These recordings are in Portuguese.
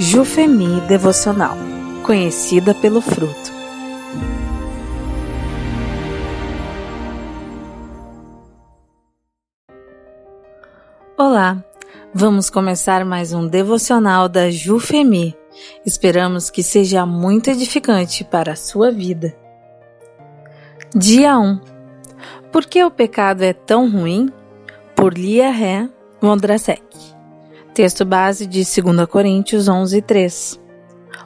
Jufemi Devocional, conhecida pelo fruto. Olá, vamos começar mais um devocional da Jufemi. Esperamos que seja muito edificante para a sua vida. Dia 1 Por que o pecado é tão ruim? Por Lia Ré Mondrasek. Texto base de 2 Coríntios 11, 3.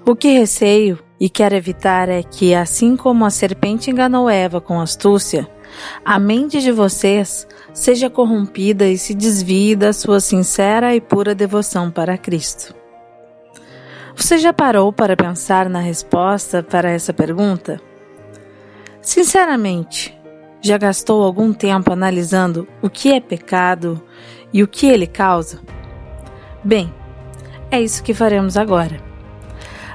O que receio e quero evitar é que, assim como a serpente enganou Eva com astúcia, a mente de vocês seja corrompida e se desvie da sua sincera e pura devoção para Cristo. Você já parou para pensar na resposta para essa pergunta? Sinceramente, já gastou algum tempo analisando o que é pecado e o que ele causa? Bem, é isso que faremos agora.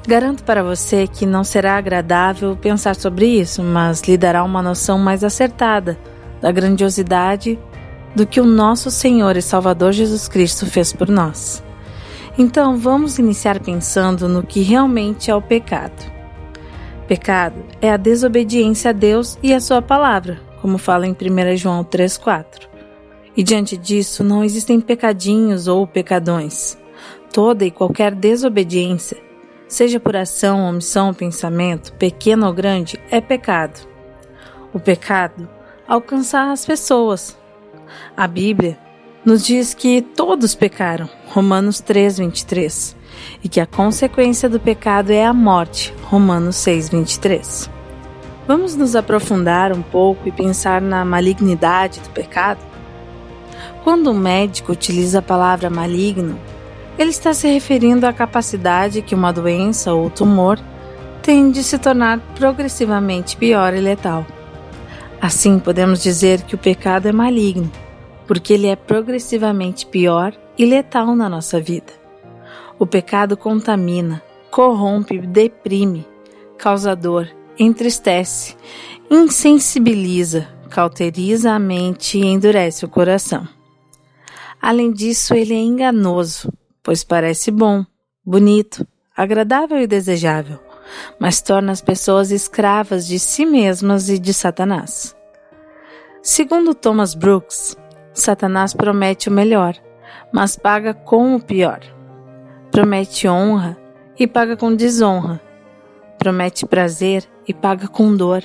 Garanto para você que não será agradável pensar sobre isso, mas lhe dará uma noção mais acertada da grandiosidade do que o nosso Senhor e Salvador Jesus Cristo fez por nós. Então vamos iniciar pensando no que realmente é o pecado. Pecado é a desobediência a Deus e a Sua palavra, como fala em 1 João 3,4. E diante disso não existem pecadinhos ou pecadões. Toda e qualquer desobediência, seja por ação, omissão pensamento, pequeno ou grande, é pecado. O pecado alcança as pessoas. A Bíblia nos diz que todos pecaram, Romanos 3, 23, e que a consequência do pecado é a morte, Romanos 6, 23. Vamos nos aprofundar um pouco e pensar na malignidade do pecado? Quando um médico utiliza a palavra maligno, ele está se referindo à capacidade que uma doença ou tumor tem de se tornar progressivamente pior e letal. Assim, podemos dizer que o pecado é maligno, porque ele é progressivamente pior e letal na nossa vida. O pecado contamina, corrompe, deprime, causa dor, entristece, insensibiliza, cauteriza a mente e endurece o coração. Além disso, ele é enganoso, pois parece bom, bonito, agradável e desejável, mas torna as pessoas escravas de si mesmas e de Satanás. Segundo Thomas Brooks, Satanás promete o melhor, mas paga com o pior. Promete honra e paga com desonra. Promete prazer e paga com dor.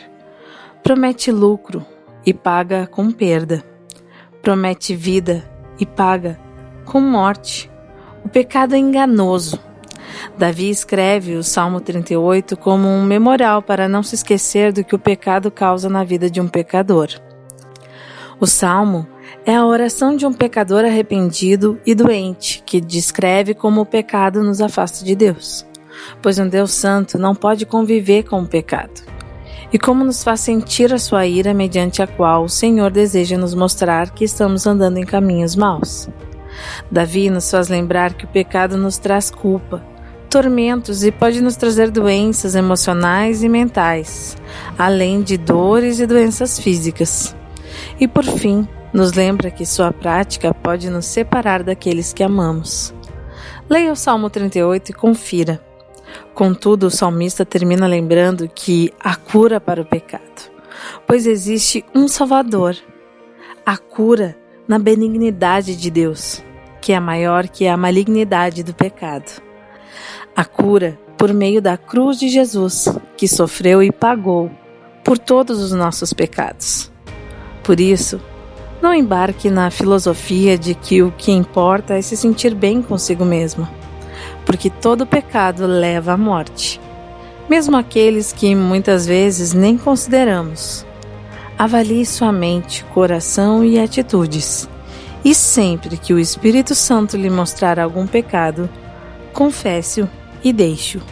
Promete lucro e paga com perda. Promete vida e paga com morte. O pecado é enganoso. Davi escreve o Salmo 38 como um memorial para não se esquecer do que o pecado causa na vida de um pecador. O Salmo é a oração de um pecador arrependido e doente que descreve como o pecado nos afasta de Deus, pois um Deus Santo não pode conviver com o pecado e como nos faz sentir a sua ira mediante a qual o Senhor deseja nos mostrar que estamos andando em caminhos maus. Davi nos faz lembrar que o pecado nos traz culpa, tormentos e pode nos trazer doenças emocionais e mentais, além de dores e doenças físicas. E por fim, nos lembra que sua prática pode nos separar daqueles que amamos. Leia o Salmo 38 e confira. Contudo, o salmista termina lembrando que há cura para o pecado, pois existe um Salvador. A cura na benignidade de Deus, que é maior que a malignidade do pecado. A cura por meio da cruz de Jesus, que sofreu e pagou por todos os nossos pecados. Por isso, não embarque na filosofia de que o que importa é se sentir bem consigo mesmo porque todo pecado leva à morte, mesmo aqueles que muitas vezes nem consideramos. Avalie sua mente, coração e atitudes, e sempre que o Espírito Santo lhe mostrar algum pecado, confesse-o e deixe-o.